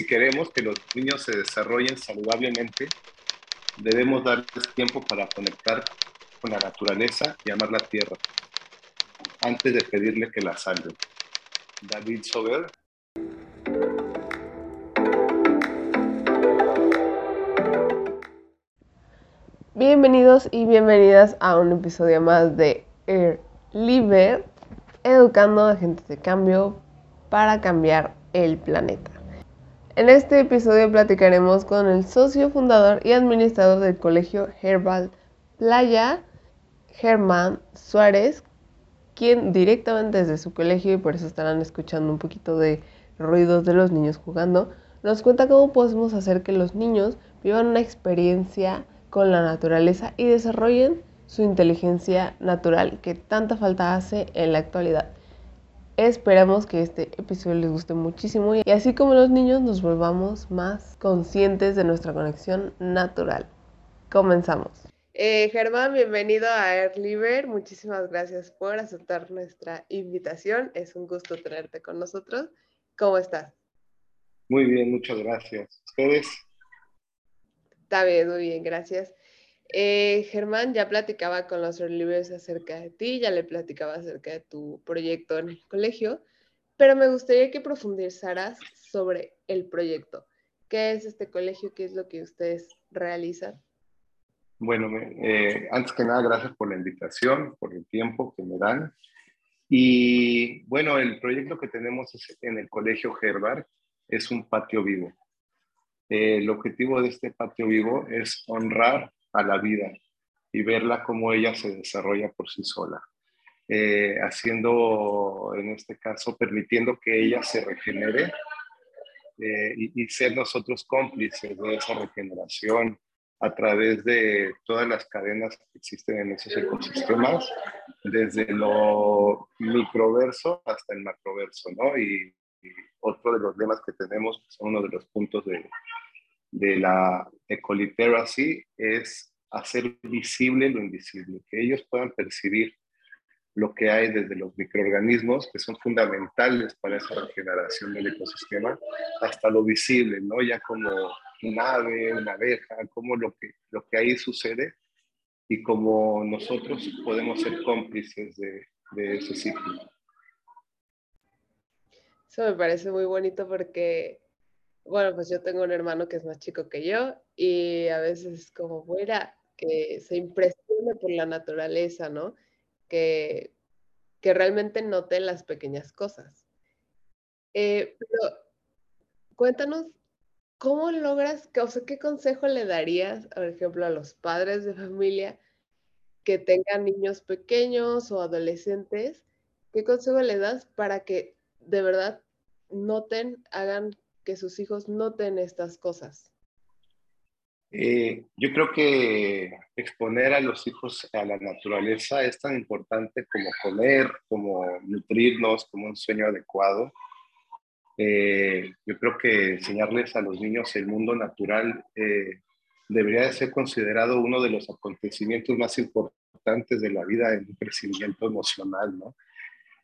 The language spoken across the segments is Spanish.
si queremos que los niños se desarrollen saludablemente, debemos darles tiempo para conectar con la naturaleza y amar la tierra, antes de pedirle que la salven. David Sober. Bienvenidos y bienvenidas a un episodio más de Air Liber, educando a gente de cambio para cambiar el planeta. En este episodio platicaremos con el socio fundador y administrador del colegio Herbal Playa, Germán Suárez, quien directamente desde su colegio, y por eso estarán escuchando un poquito de ruidos de los niños jugando, nos cuenta cómo podemos hacer que los niños vivan una experiencia con la naturaleza y desarrollen su inteligencia natural que tanta falta hace en la actualidad. Esperamos que este episodio les guste muchísimo y así como los niños nos volvamos más conscientes de nuestra conexión natural. Comenzamos. Eh, Germán, bienvenido a Air Muchísimas gracias por aceptar nuestra invitación. Es un gusto tenerte con nosotros. ¿Cómo estás? Muy bien, muchas gracias. ¿Ustedes? Está bien, muy bien, gracias. Eh, Germán ya platicaba con los libres acerca de ti, ya le platicaba acerca de tu proyecto en el colegio, pero me gustaría que profundizaras sobre el proyecto. ¿Qué es este colegio? ¿Qué es lo que ustedes realizan? Bueno, eh, antes que nada, gracias por la invitación, por el tiempo que me dan. Y bueno, el proyecto que tenemos en el Colegio Herbert es un patio vivo. Eh, el objetivo de este patio vivo es honrar a la vida y verla como ella se desarrolla por sí sola. Eh, haciendo, en este caso, permitiendo que ella se regenere eh, y, ser nosotros cómplices de esa regeneración a través de todas las cadenas que existen en esos ecosistemas, desde lo microverso hasta el macroverso, ¿no? Y, otro de los lemas que tenemos, uno de los puntos de, de la ecoliteracy es hacer visible lo invisible, que ellos puedan percibir lo que hay desde los microorganismos, que son fundamentales para esa regeneración del ecosistema, hasta lo visible, ¿no? Ya como un ave, una abeja, como lo que, lo que ahí sucede y como nosotros podemos ser cómplices de, de ese ciclo. Eso me parece muy bonito porque bueno, pues yo tengo un hermano que es más chico que yo y a veces es como fuera que se impresione por la naturaleza, ¿no? Que, que realmente note las pequeñas cosas. Eh, pero cuéntanos, ¿cómo logras, o sea, qué consejo le darías, por ejemplo, a los padres de familia que tengan niños pequeños o adolescentes? ¿Qué consejo le das para que de verdad noten, hagan que sus hijos noten estas cosas? Eh, yo creo que exponer a los hijos a la naturaleza es tan importante como comer, como nutrirnos, como un sueño adecuado. Eh, yo creo que enseñarles a los niños el mundo natural eh, debería de ser considerado uno de los acontecimientos más importantes de la vida en un crecimiento emocional, ¿no?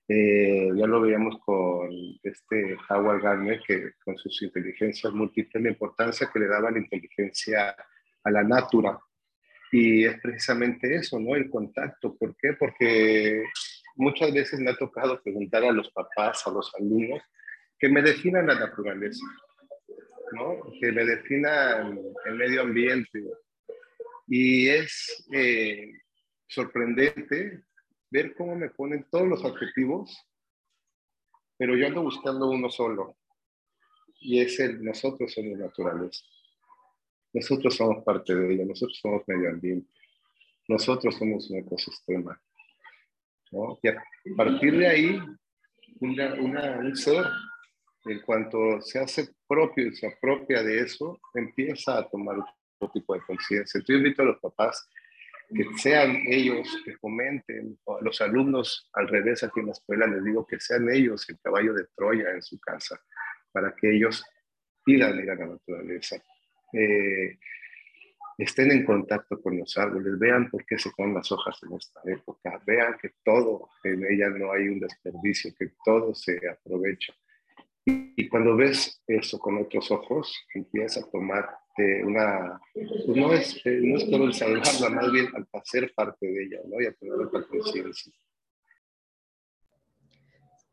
Eh, ya lo veíamos con este Howard Gardner, que con sus inteligencias múltiples, la importancia que le daba la inteligencia a la natura. Y es precisamente eso, ¿no? El contacto. ¿Por qué? Porque muchas veces me ha tocado preguntar a los papás, a los alumnos, que me definan la naturaleza, ¿no? Que me definan el medio ambiente. Y es eh, sorprendente ver cómo me ponen todos los adjetivos, pero yo ando buscando uno solo, y es el nosotros somos naturales. Nosotros somos parte de ella, nosotros somos medio ambiente, nosotros somos un ecosistema. Y a partir de ahí, un ser, en cuanto se hace propio y se apropia de eso, empieza a tomar otro tipo de conciencia. Entonces, yo invito a los papás que sean ellos que comenten, a los alumnos al revés aquí en la escuela les digo que sean ellos el caballo de Troya en su casa, para que ellos pidan a la naturaleza, eh, estén en contacto con los árboles, vean por qué se ponen las hojas en esta época, vean que todo en ella no hay un desperdicio, que todo se aprovecha. Y, cuando ves eso con otros ojos, empiezas a tomar una, pues no es, eh, no es el salvarla, más bien al hacer parte de ella, ¿no? Y a tener otra conciencia.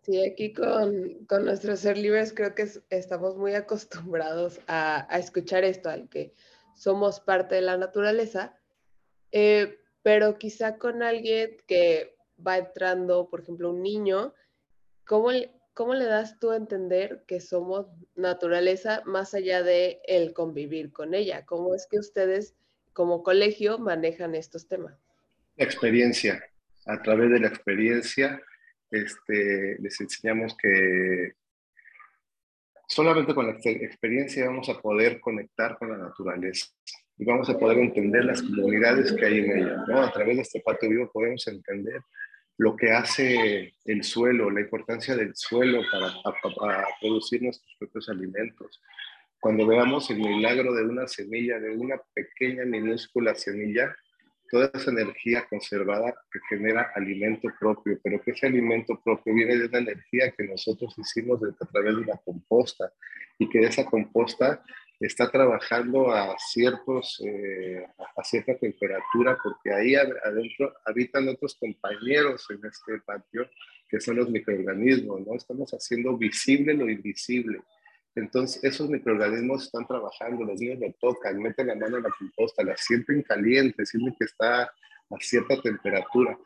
Sí, aquí con, con nuestros ser libres creo que estamos muy acostumbrados a, a, escuchar esto, al que somos parte de la naturaleza, eh, pero quizá con alguien que va entrando, por ejemplo, un niño, ¿cómo, ¿cómo le das tú a entender que somos naturaleza más allá de el convivir con ella? ¿Cómo es que ustedes como colegio manejan estos temas? La experiencia. A través de la experiencia este, les enseñamos que solamente con la experiencia vamos a poder conectar con la naturaleza y vamos a poder entender las comunidades que hay en ella. ¿no? A través de este patio vivo podemos entender lo que hace el suelo, la importancia del suelo para, producir nuestros propios alimentos. Cuando veamos el milagro de una semilla, de una pequeña, minúscula semilla, toda esa energía conservada que genera alimento propio, pero que ese alimento propio viene de una energía que nosotros hicimos a través de una composta y que esa composta está trabajando a, ciertos, eh, a cierta temperatura, porque ahí adentro habitan otros compañeros en este patio, que son los microorganismos, ¿no? Estamos haciendo visible lo invisible. Entonces, esos microorganismos están trabajando, los niños lo tocan, meten la mano en la composta, la sienten caliente, sienten que está a cierta temperatura.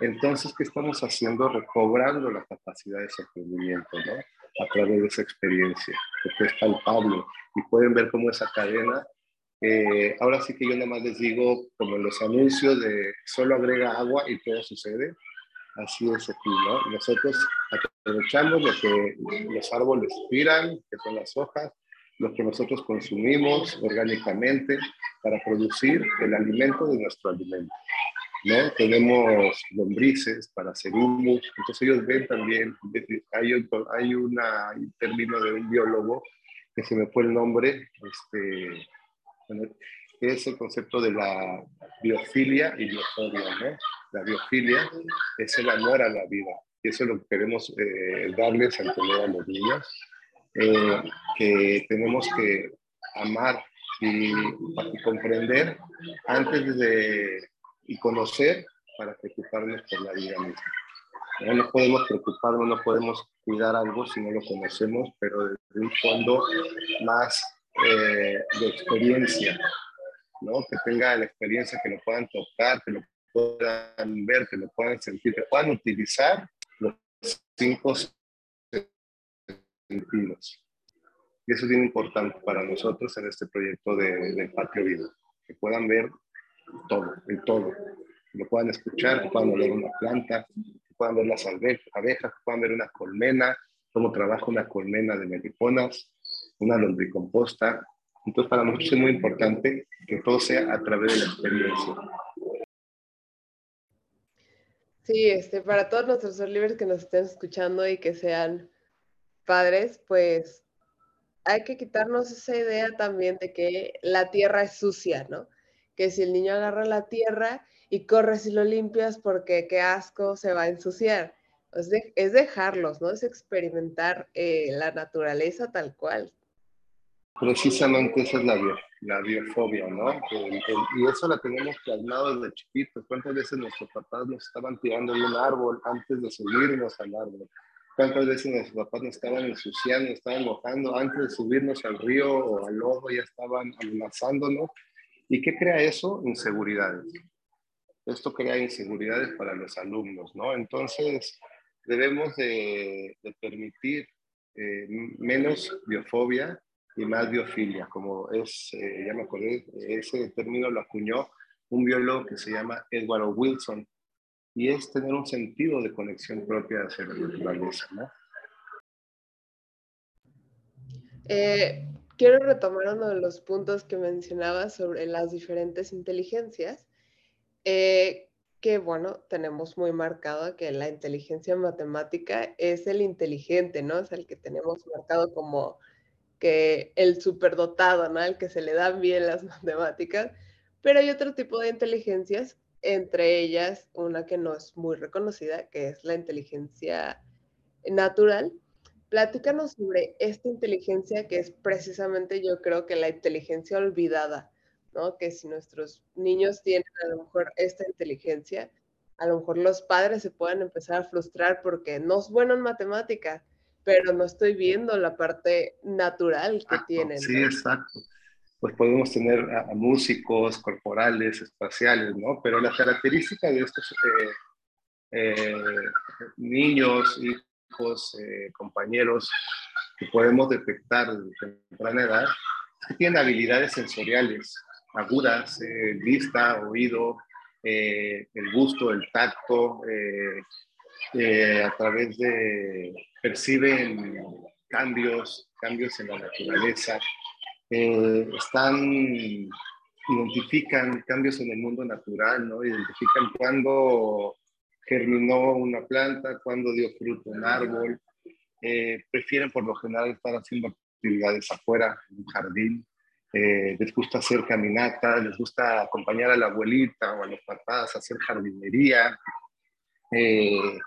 Entonces, ¿qué estamos haciendo? Recobrando la capacidad de sostenimiento, ¿no? A través de esa experiencia, porque es palpable y pueden ver cómo esa cadena, eh, ahora sí que yo nada más les digo, como en los anuncios de solo agrega agua y todo sucede, así es aquí, ¿no? Nosotros aprovechamos lo que los árboles tiran, que son las hojas, lo que nosotros consumimos orgánicamente para producir el alimento de nuestro alimento. ¿No? Tenemos lombrices para hacer humus, entonces ellos ven también, hay, hay una, un término de un biólogo que se me fue el nombre, este, es el concepto de la biofilia y biofobia, ¿no? La biofilia es el amor a la vida, y eso es lo que queremos eh, darles a entender a los niños, eh, que tenemos que amar y, y, comprender antes de y conocer para preocuparnos por la vida misma. No nos podemos preocuparnos, no podemos cuidar algo si no lo conocemos, pero desde un fondo más eh, de experiencia, ¿no? Que tenga la experiencia, que lo puedan tocar, que lo puedan ver, que lo puedan sentir, que puedan utilizar los cinco sentidos. Y eso es bien importante para nosotros en este proyecto de, del Patio Vivo, que puedan ver todo, el todo, que lo puedan escuchar, que puedan oler una planta, puedan ver las abejas, puedan ver una colmena, cómo trabaja una colmena de meliponas, una lombricomposta. Entonces, para nosotros es muy importante que todo sea a través de la experiencia. Sí, este, para todos nuestros libres que nos estén escuchando y que sean padres, pues hay que quitarnos esa idea también de que la tierra es sucia, ¿no? Que si el niño agarra la tierra y corres y lo limpias porque qué asco se va a ensuciar. Es, es dejarlos, ¿no? Es experimentar eh, la naturaleza tal cual. Precisamente esa es la, la biofobia, ¿no? y eso la tenemos plasmado desde chiquitos. ¿Cuántas veces nuestros papás nos estaban tirando de un árbol antes de subirnos al árbol? ¿Cuántas veces nuestros papás nos estaban ensuciando, nos estaban mojando antes de subirnos al río o al lodo, ya estaban amenazándonos? ¿Y qué crea eso? Inseguridades esto crea inseguridades para los alumnos, ¿no? Entonces, debemos de, permitir eh, menos biofobia y más biofilia, como es, eh, ya me acordé, ese término lo acuñó un biólogo que se llama Edward Wilson, y es tener un sentido de conexión propia hacia la naturaleza, ¿no? Eh, quiero retomar uno de los puntos que mencionaba sobre las diferentes inteligencias eh, que bueno, tenemos muy marcado que la inteligencia matemática es el inteligente, ¿no? Es el que tenemos marcado como que el superdotado, ¿no? El que se le dan bien las matemáticas, pero hay otro tipo de inteligencias, entre ellas una que no es muy reconocida, que es la inteligencia natural, platícanos sobre esta inteligencia que es precisamente yo creo que la inteligencia olvidada, ¿no? Que si nuestros niños tienen a lo mejor esta inteligencia, a lo mejor los padres se pueden empezar a frustrar porque no es bueno en matemática, pero no estoy viendo la parte natural que tienen. Sí, exacto. Pues podemos tener a, músicos corporales, espaciales, ¿no? Pero la característica de estos eh, eh, niños, hijos, eh, compañeros que podemos detectar desde temprana edad, que tienen habilidades sensoriales agudas, vista, oído, el gusto, el tacto, a través de perciben cambios, cambios en la naturaleza, eh, están, identifican cambios en el mundo natural, ¿no? Identifican cuándo germinó una planta, cuándo dio fruto un árbol, eh, prefieren por lo general estar haciendo actividades afuera, en un jardín, eh, les gusta hacer caminata, les gusta acompañar a la abuelita o a los papás a hacer jardinería. Eh,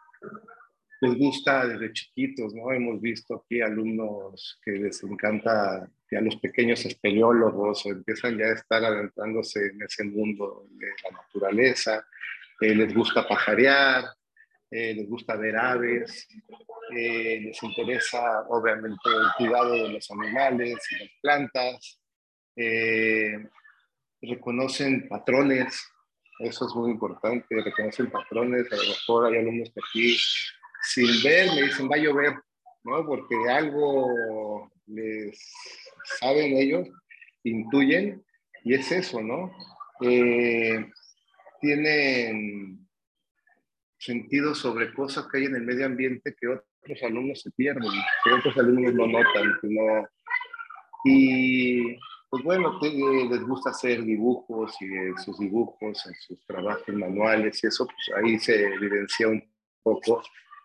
les gusta desde chiquitos, ¿no? Hemos visto aquí alumnos que les encanta ya los pequeños espeleólogos o empiezan ya a estar adentrándose en ese mundo de la naturaleza, eh, les gusta pajarear, eh, les gusta ver aves, eh, les interesa obviamente el cuidado de los animales y las plantas, reconocen patrones, eso es muy importante, reconocen patrones, a lo mejor hay alumnos que aquí sin ver me dicen va a llover, ¿no? Porque algo les saben ellos, intuyen, y es eso, ¿no? Eh, tienen sentido sobre cosas que hay en el medio ambiente que otros alumnos se pierden, que otros alumnos no notan, no... Y pues bueno, eh, les gusta hacer dibujos y sus dibujos, en sus trabajos manuales y eso, pues ahí se evidencia un poco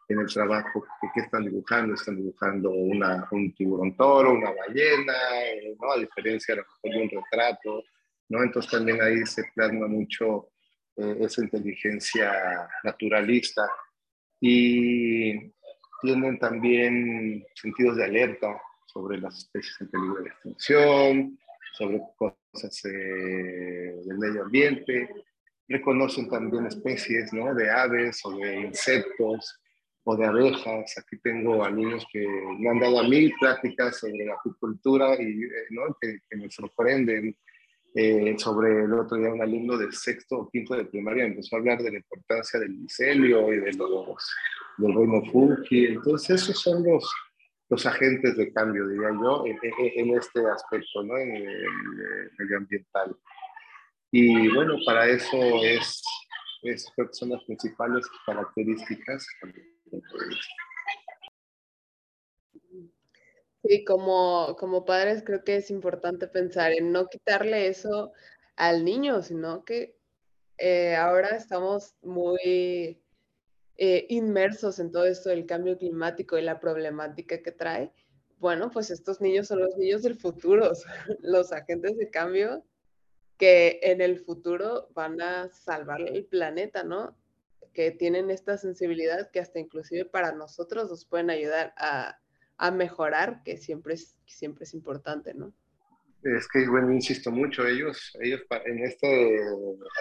en el trabajo que, están dibujando, están dibujando una, un tiburón toro, una ballena, eh, ¿no? a diferencia de un retrato, ¿no? entonces también ahí se plasma mucho eh, esa inteligencia naturalista y tienen también sentidos de alerta sobre las especies en peligro de extinción, sobre cosas eh, del medio ambiente, reconocen también especies ¿no? de aves o de insectos, o de abejas. Aquí tengo a niños que me han dado a mí pláticas sobre la apicultura y eh, ¿no? que, me sorprenden. Eh, sobre el otro día un alumno del sexto o quinto de primaria empezó a hablar de la importancia del micelio y de los, del reino fungi. Entonces esos son los, los agentes de cambio, diría yo, en, este aspecto, ¿no? en el, medioambiental. Y bueno, para eso es, es, creo que son las principales características Sí, como, como padres creo que es importante pensar en no quitarle eso al niño, sino que eh, ahora estamos muy eh, inmersos en todo esto del cambio climático y la problemática que trae. Bueno, pues estos niños son los niños del futuro, los agentes de cambio que en el futuro van a salvar el planeta, ¿no? que tienen esta sensibilidad que hasta inclusive para nosotros nos pueden ayudar a, a mejorar, que siempre es, siempre es importante, ¿no? Es que, bueno, insisto mucho, ellos, ellos en este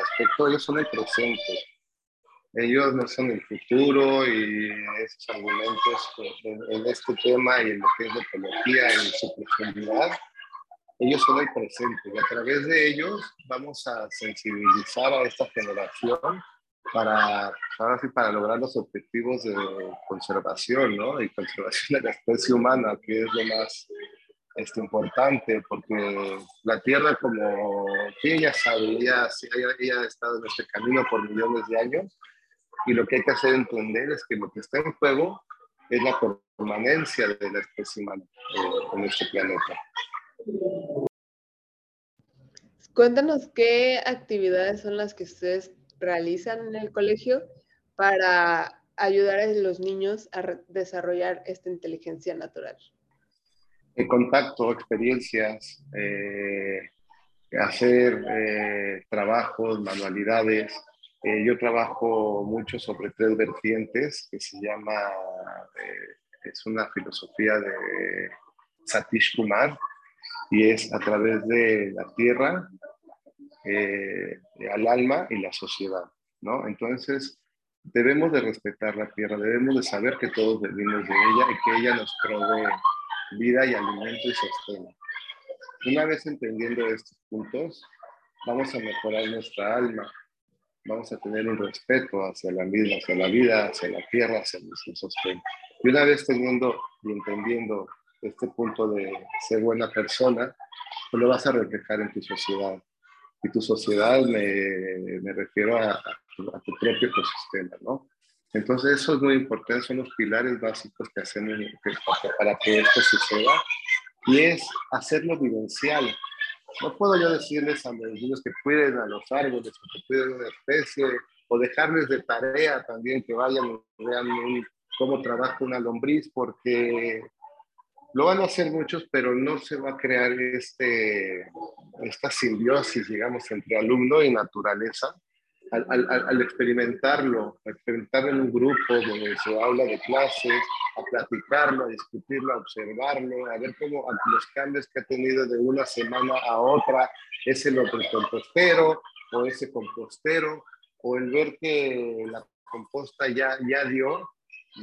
aspecto, ellos son el presente. Ellos no son el futuro y esos argumentos en, este tema y en lo que es la ecología en su profundidad, ellos son el presente y a través de ellos vamos a sensibilizar a esta generación para, ahora sí, para lograr los objetivos de conservación, ¿no? Y conservación de la especie humana, que es lo más este, importante, porque la Tierra, como ella sabe, ella, ella, ha estado en este camino por millones de años, y lo que hay que hacer entender es que lo que está en juego es la permanencia de la especie humana eh, en este planeta. Cuéntanos qué actividades son las que ustedes realizan en el colegio para ayudar a los niños a desarrollar esta inteligencia natural? El contacto, experiencias, eh, hacer eh, trabajos, manualidades. Eh, yo trabajo mucho sobre tres vertientes que se llama es una filosofía de Satish Kumar y es a través de la tierra, al alma y la sociedad, ¿no? Entonces, debemos de respetar la tierra, debemos de saber que todos venimos de ella y que ella nos provee vida y alimento y sostén. Una vez entendiendo estos puntos, vamos a mejorar nuestra alma, vamos a tener un respeto hacia la vida, hacia la vida, hacia la tierra, hacia nuestro sostén. Y una vez teniendo y entendiendo este punto de ser buena persona, pues lo vas a reflejar en tu sociedad. Y tu sociedad me, me refiero a, tu, propio ecosistema, ¿no? Entonces eso es muy importante, son los pilares básicos que hacemos para que esto suceda y es hacerlo vivencial. No puedo yo decirles a los niños que cuiden a los árboles que cuiden una especie o dejarles de tarea también que vayan y vean cómo trabaja una lombriz porque lo van a hacer muchos, pero no se va a crear este, esta simbiosis, digamos, entre alumno y naturaleza. Al, al, al, experimentarlo, experimentarlo en un grupo donde se habla de clases, a platicarlo, a discutirlo, a observarlo, a ver cómo los cambios que ha tenido de una semana a otra, ese otro compostero o ese compostero, o el ver que la composta ya, ya dio,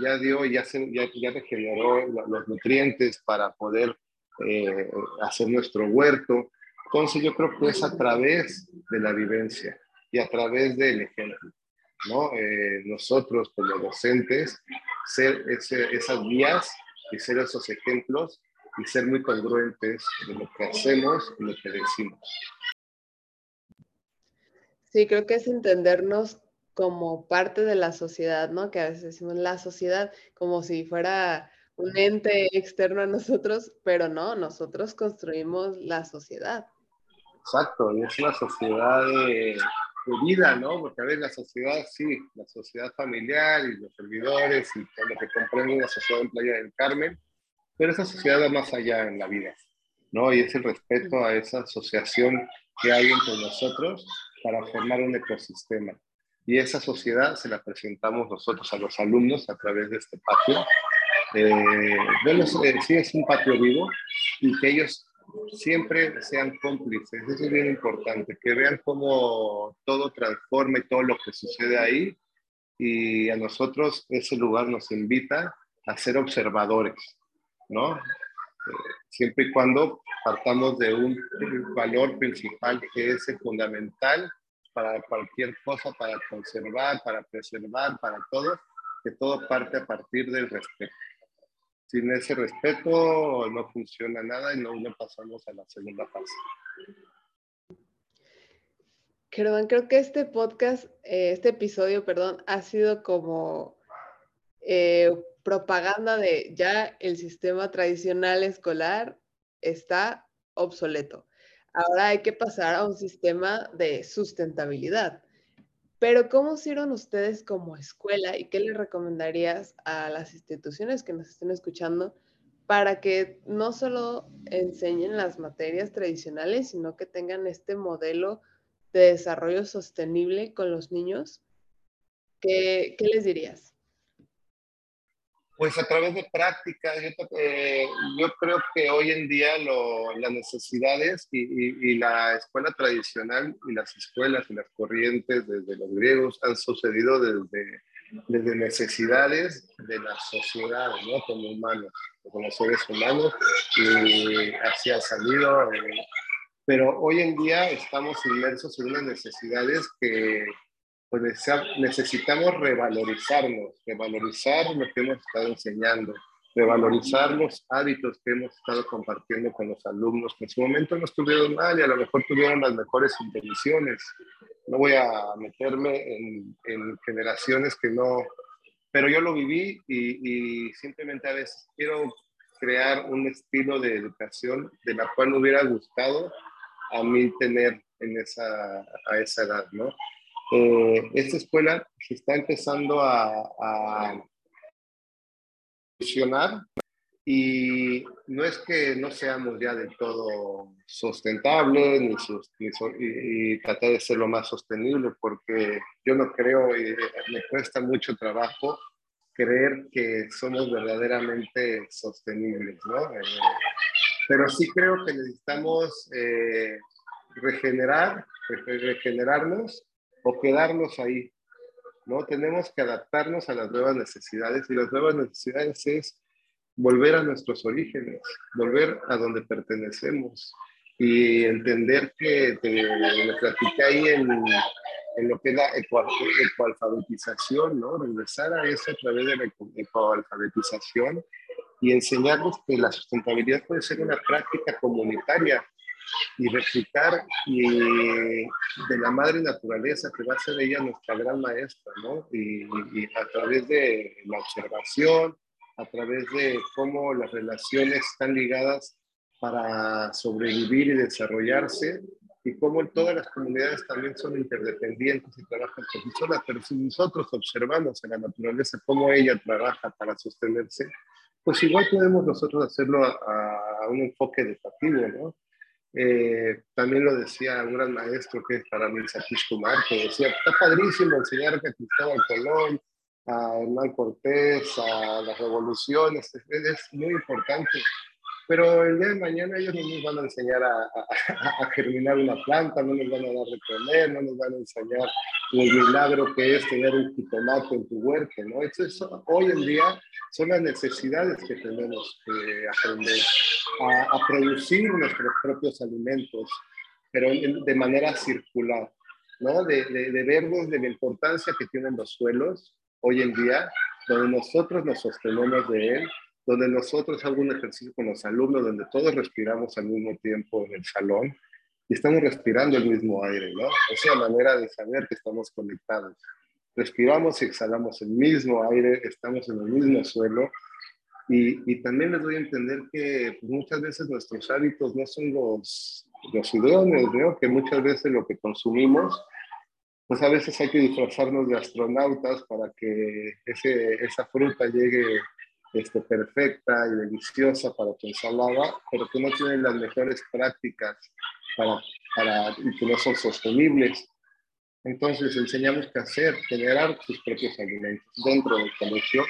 ya dio, ya, se, ya, ya regeneró los nutrientes para poder eh, hacer nuestro huerto. Entonces yo creo que es a través de la vivencia y a través del ejemplo. ¿no? Eh, nosotros como docentes, ser esas guías y ser esos ejemplos y ser muy congruentes de lo que hacemos y lo que decimos. Sí, creo que es entendernos como parte de la sociedad, ¿no? Que a veces decimos la sociedad como si fuera un ente externo a nosotros, pero no, nosotros construimos la sociedad. Exacto, y es una sociedad de, vida, ¿no? Porque a veces la sociedad, sí, la sociedad familiar y los servidores y todo lo que comprende la sociedad en Playa del Carmen, pero esa sociedad va más allá en la vida, ¿no? Y es el respeto a esa asociación que hay entre nosotros para formar un ecosistema. Y esa sociedad se la presentamos nosotros a los alumnos a través de este patio. Eh, sí, es un patio vivo y que ellos siempre sean cómplices. Eso es bien importante, que vean cómo todo transforma y todo lo que sucede ahí. Y a nosotros ese lugar nos invita a ser observadores, ¿no? Eh, siempre y cuando partamos de un valor principal que es fundamental para cualquier cosa, para conservar, para preservar, para todo, que todo parte a partir del respeto. Sin ese respeto no funciona nada y no, pasamos a la segunda fase. creo que este podcast, eh, este episodio, perdón, ha sido como eh, propaganda de ya el sistema tradicional escolar está obsoleto. Ahora hay que pasar a un sistema de sustentabilidad. Pero ¿cómo hicieron ustedes como escuela y qué les recomendarías a las instituciones que nos estén escuchando para que no solo enseñen las materias tradicionales, sino que tengan este modelo de desarrollo sostenible con los niños? ¿Qué, qué les dirías? Pues a través de prácticas, yo, eh, creo que hoy en día las necesidades y, y, la escuela tradicional y las escuelas y las corrientes desde los griegos han sucedido desde, desde necesidades de la sociedad, ¿no? Como humanos, como seres humanos, y así ha salido. Eh, pero hoy en día estamos inmersos en unas necesidades que pues necesitamos revalorizarnos, revalorizar lo que hemos estado enseñando, revalorizar los hábitos que hemos estado compartiendo con los alumnos, que en su momento no estuvieron mal y a lo mejor tuvieron las mejores intenciones. No voy a meterme en, generaciones que no, pero yo lo viví y, y, simplemente a veces quiero crear un estilo de educación de la cual me hubiera gustado a mí tener en esa, a esa edad, ¿no? Eh, esta escuela se está empezando a, funcionar y no es que no seamos ya del todo sustentables ni, y, tratar de ser lo más sostenible porque yo no creo y me cuesta mucho trabajo creer que somos verdaderamente sostenibles, ¿no? Eh, pero sí creo que necesitamos eh, regenerar, regenerarnos o quedarnos ahí, ¿no? Tenemos que adaptarnos a las nuevas necesidades y las nuevas necesidades es volver a nuestros orígenes, volver a donde pertenecemos y entender que te, lo platiqué ahí en, en, lo que es la ecoalfabetización, ¿no? Regresar a eso a través de la ecoalfabetización y enseñarnos que la sustentabilidad puede ser una práctica comunitaria y replicar y de la madre naturaleza, que va a ser ella nuestra gran maestra, ¿no? Y, y, a través de la observación, a través de cómo las relaciones están ligadas para sobrevivir y desarrollarse, y cómo todas las comunidades también son interdependientes y trabajan por solas, pero si nosotros observamos en la naturaleza cómo ella trabaja para sostenerse, pues igual podemos nosotros hacerlo a, a un enfoque educativo, ¿no? Eh, también lo decía un gran maestro que es para mí Satish Kumar, que decía, está padrísimo enseñar a Cristóbal Colón, a Hernán Cortés, a las revoluciones, es, es, muy importante. Pero el día de mañana ellos no nos van a enseñar a, a, a, germinar una planta, no nos van a dar de comer, no nos van a enseñar el milagro que es tener un jitomate en tu huerta, ¿no? Eso, hoy en día son las necesidades que tenemos que aprender a, producir nuestros propios alimentos, pero de manera circular, ¿no? De, de, de la importancia que tienen los suelos hoy en día, donde nosotros nos sostenemos de él, donde nosotros hagamos un ejercicio con los alumnos, donde todos respiramos al mismo tiempo en el salón y estamos respirando el mismo aire, ¿no? Es una manera de saber que estamos conectados. Respiramos y exhalamos el mismo aire, estamos en el mismo suelo y, y, también les doy a entender que pues, muchas veces nuestros hábitos no son los, los idóneos, ¿no? que muchas veces lo que consumimos, pues a veces hay que disfrazarnos de astronautas para que ese, esa fruta llegue este, perfecta y deliciosa para tu ensalada, pero que no tienen las mejores prácticas para, para, y que no son sostenibles. Entonces enseñamos qué hacer, generar tus propios alimentos dentro del colegio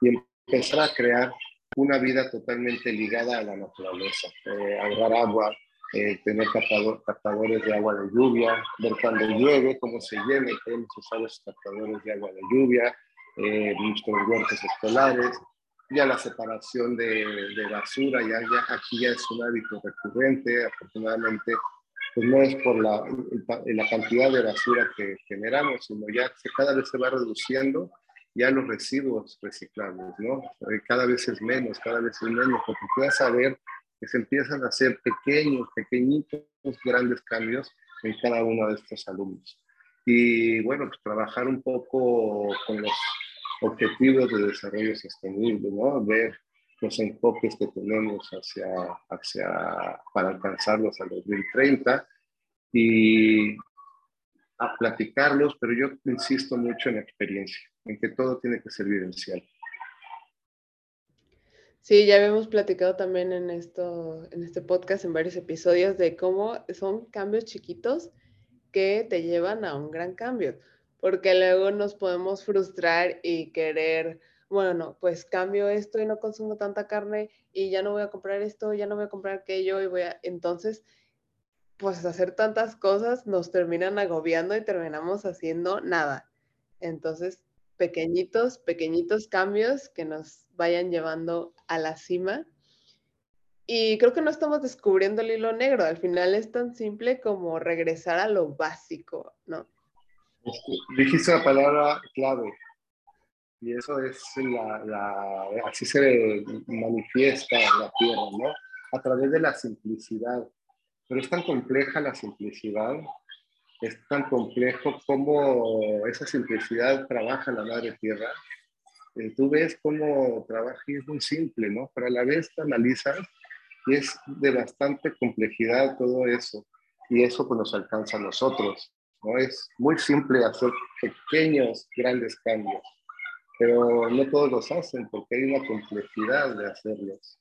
y empezar a crear una vida totalmente ligada a la naturaleza, eh, ahorrar agua, eh, tener captador, captadores de agua de lluvia, ver cuando llueve, cómo se llena, podemos usar los captadores de agua de lluvia, eh, nuestros huertos escolares, ya la separación de, de basura, ya, ya, aquí ya es un hábito recurrente, afortunadamente, pues no es por la, la cantidad de basura que generamos, sino ya que cada vez se va reduciendo ya los residuos reciclables, ¿no? Eh, cada vez es menos, cada vez es menos, porque puedes saber que se empiezan a hacer pequeños, pequeñitos, grandes cambios en cada uno de estos alumnos. Y bueno, pues trabajar un poco con los objetivos de desarrollo sostenible, ¿no? Ver los enfoques que tenemos hacia, hacia, para alcanzarlos a 2030 y a platicarlos, pero yo insisto mucho en la experiencia, en que todo tiene que ser vivencial. Sí, ya habíamos platicado también en, esto, en este podcast, en varios episodios, de cómo son cambios chiquitos que te llevan a un gran cambio, porque luego nos podemos frustrar y querer, bueno, pues cambio esto y no consumo tanta carne y ya no voy a comprar esto, ya no voy a comprar aquello y voy a... Entonces, pues hacer tantas cosas nos terminan agobiando y terminamos haciendo nada. Entonces, pequeñitos, pequeñitos cambios que nos vayan llevando a la cima. Y creo que no estamos descubriendo el hilo negro, al final es tan simple como regresar a lo básico, ¿no? Dijiste la palabra clave, y eso es la, la, así se manifiesta la tierra, ¿no? A través de la simplicidad. Pero es tan compleja la simplicidad, es tan complejo cómo esa simplicidad trabaja la madre tierra. Eh, tú ves cómo trabaja y es muy simple, ¿no? Pero a la vez te analizas y es de bastante complejidad todo eso. Y eso pues nos alcanza a nosotros, ¿no? Es muy simple hacer pequeños, grandes cambios, pero no todos los hacen porque hay una complejidad de hacerlos.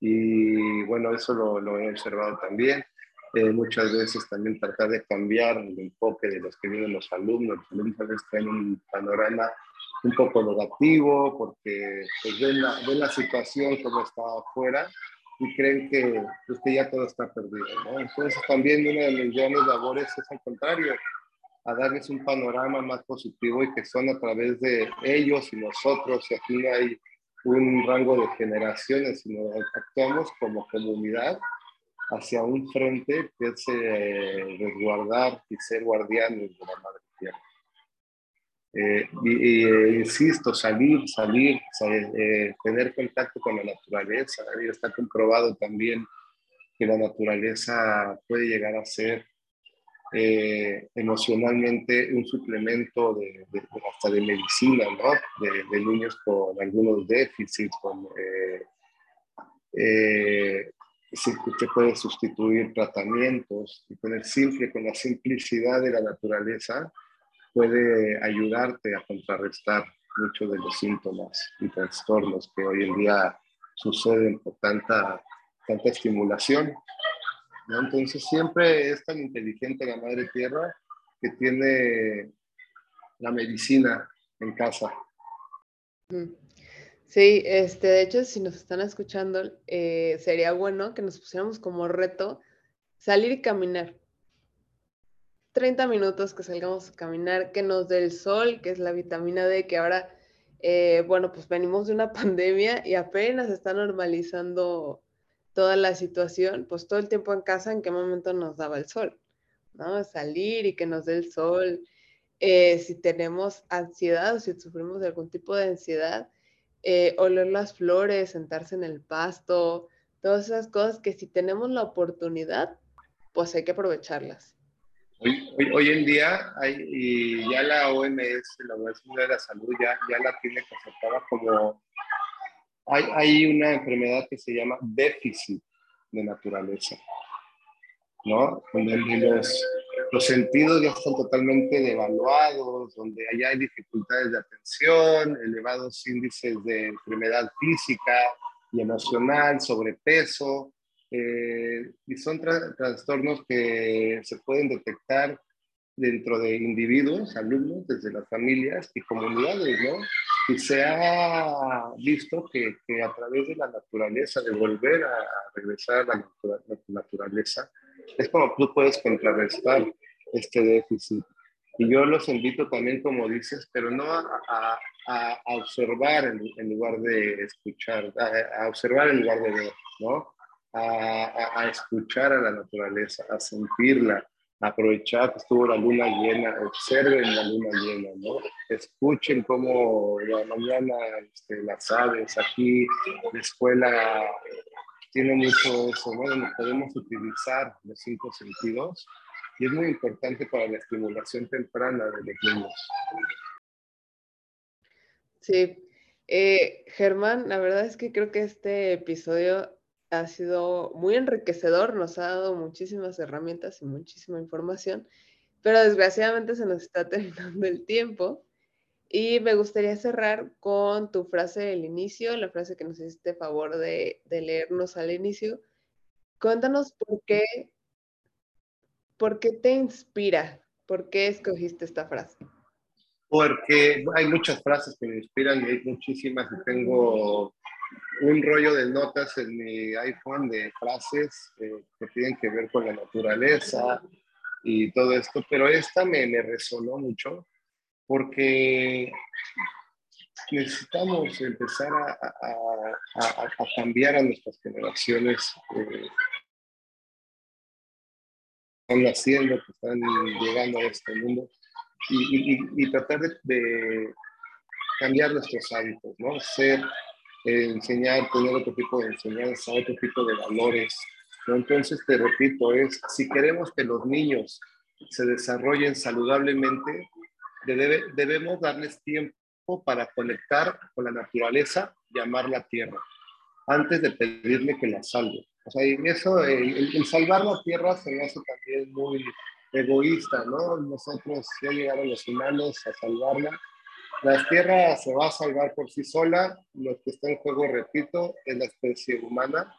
Y bueno, eso lo, lo he observado también Eh, muchas veces también tratar de cambiar el enfoque de los que vienen los alumnos. Los alumnos a veces traen un panorama un poco negativo porque pues, ven, la, ven la situación como está afuera y creen que, pues, que ya todo está perdido. ¿no? Entonces también una de mis grandes labores es al contrario, a darles un panorama más positivo y que son a través de ellos y nosotros, y aquí no hay un rango de generaciones, sino actuamos como comunidad hacia un frente que es eh, resguardar y ser guardianes de la madre tierra. Eh, y, eh, insisto, salir, salir, tener contacto con la naturaleza. Está comprobado también que la naturaleza puede llegar a ser eh, emocionalmente un suplemento de, hasta de medicina, ¿no? De, niños con algunos déficits, con, eh, eh, se, puede sustituir tratamientos y con el simple, con la simplicidad de la naturaleza, puede ayudarte a contrarrestar muchos de los síntomas y trastornos que hoy en día suceden por tanta, tanta estimulación. Entonces siempre es tan inteligente la Madre Tierra que tiene la medicina en casa. Sí, este, de hecho, si nos están escuchando, eh, sería bueno que nos pusiéramos como reto salir y caminar. 30 minutos que salgamos a caminar, que nos dé el sol, que es la vitamina D, que ahora, eh, bueno, pues venimos de una pandemia y apenas está normalizando toda la situación, pues todo el tiempo en casa, ¿en qué momento nos daba el sol? ¿No? Salir y que nos dé el sol. Eh, si tenemos ansiedad o si sufrimos de algún tipo de ansiedad, eh, oler las flores, sentarse en el pasto, todas esas cosas que si tenemos la oportunidad, pues hay que aprovecharlas. Hoy, hoy, en día hay, y ya la OMS, la Organización de la Salud, ya, ya la tiene concertada como hay, hay una enfermedad que se llama déficit de naturaleza, ¿no? Donde los, los sentidos ya están totalmente devaluados, donde allá hay dificultades de atención, elevados índices de enfermedad física y emocional, sobrepeso, eh, y son trastornos que se pueden detectar dentro de individuos, alumnos, desde las familias y comunidades, ¿no? Y se ha visto que, que a través de la naturaleza, de volver a, regresar a la, naturaleza, es como tú puedes contrarrestar este déficit. Y yo los invito también, como dices, pero no a, a, observar en, lugar de escuchar, a, observar en lugar de ver, ¿no? a escuchar a la naturaleza, a sentirla, aprovechar que estuvo la luna llena, observen la luna llena, ¿no? Escuchen cómo la mañana este, las aves aquí, la escuela tiene mucho eso, ¿no? podemos utilizar los cinco sentidos y es muy importante para la estimulación temprana de los niños. Sí, eh, Germán, la verdad es que creo que este episodio ha sido muy enriquecedor, nos ha dado muchísimas herramientas y muchísima información, pero desgraciadamente se nos está terminando el tiempo. Y me gustaría cerrar con tu frase del inicio, la frase que nos hiciste favor de, leernos al inicio. Cuéntanos por qué, por qué te inspira, por qué escogiste esta frase. Porque hay muchas frases que me inspiran y hay muchísimas que tengo un rollo de notas en mi iPhone de frases eh, que tienen que ver con la naturaleza y todo esto, pero esta me resonó mucho porque necesitamos empezar a, a, a, cambiar a nuestras generaciones eh, están naciendo, que están llegando a este mundo y, y, y tratar de, de, cambiar nuestros hábitos, ¿no? Ser enseñar, tener otro tipo de enseñanza, otro tipo de valores. Entonces, te repito, es si queremos que los niños se desarrollen saludablemente, debemos darles tiempo para conectar con la naturaleza y amar la tierra, antes de pedirle que la salve. O sea, y eso, el, salvar la tierra se hace también muy egoísta, ¿no? Nosotros ya llegaron los humanos a salvarla, la Tierra se va a salvar por sí sola. Lo que está en juego, repito, es la especie humana.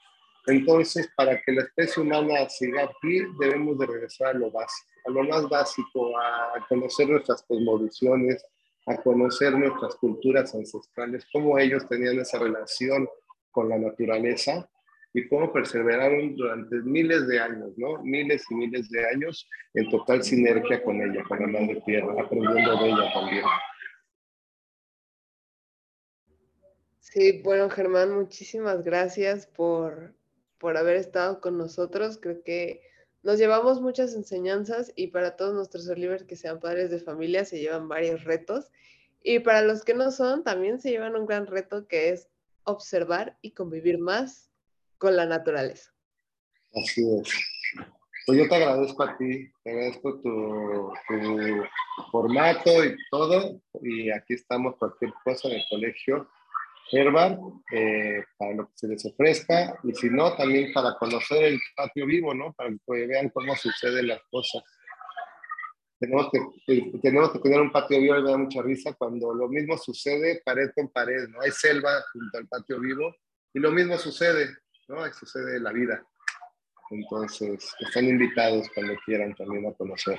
Entonces, para que la especie humana siga aquí, debemos de regresar a lo básico, a lo más básico, a conocer nuestras cosmovisiones, a conocer nuestras culturas ancestrales, cómo ellos tenían esa relación con la naturaleza y cómo perseveraron durante miles de años, ¿no? Miles y miles de años en total sinergia con ella, con la madre tierra, aprendiendo de ella también. Sí, bueno, Germán, muchísimas gracias por, por haber estado con nosotros. Creo que nos llevamos muchas enseñanzas y para todos nuestros Oliver que sean padres de familia se llevan varios retos. Y para los que no son, también se llevan un gran reto que es observar y convivir más con la naturaleza. Así es. Pues yo te agradezco a ti, te agradezco tu, tu formato y todo. Y aquí estamos, cualquier cosa en el colegio Herbal, eh, para lo que se les ofrezca, y si no, también para conocer el patio vivo, ¿no? Para que vean cómo suceden las cosas. Tenemos que, eh, tenemos que tener un patio vivo y me da mucha risa cuando lo mismo sucede pared con pared, ¿no? Hay selva junto al patio vivo y lo mismo sucede, ¿no? Sucede la vida. Entonces, están invitados cuando quieran también a conocer.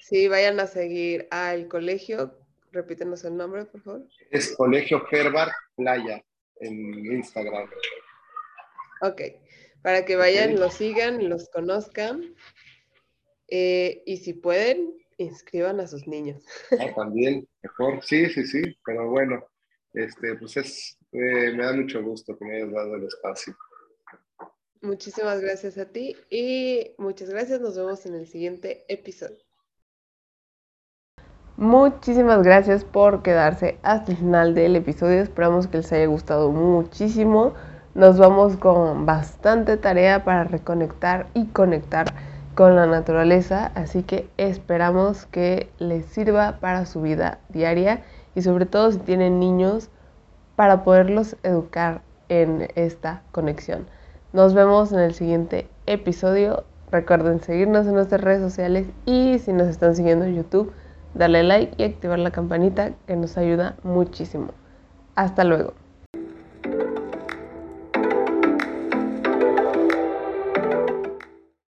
Sí, vayan a seguir al colegio Repítenos el nombre, por favor. Es Colegio Herbert Playa en Instagram. Ok, para que vayan, los sigan, los conozcan. Eh, y si pueden, inscriban a sus niños. Ah, también, mejor, sí, sí, sí, pero bueno, este, pues es, eh, me da mucho gusto que me hayas dado el espacio. Muchísimas gracias a ti y muchas gracias. Nos vemos en el siguiente episodio. Muchísimas gracias por quedarse hasta el final del episodio. Esperamos que les haya gustado muchísimo. Nos vamos con bastante tarea para reconectar y conectar con la naturaleza, así que esperamos que les sirva para su vida diaria y sobre todo si tienen niños para poderlos educar en esta conexión. Nos vemos en el siguiente episodio. Recuerden seguirnos en nuestras redes sociales y si nos están siguiendo en YouTube, darle like y activar la campanita que nos ayuda muchísimo. Hasta luego.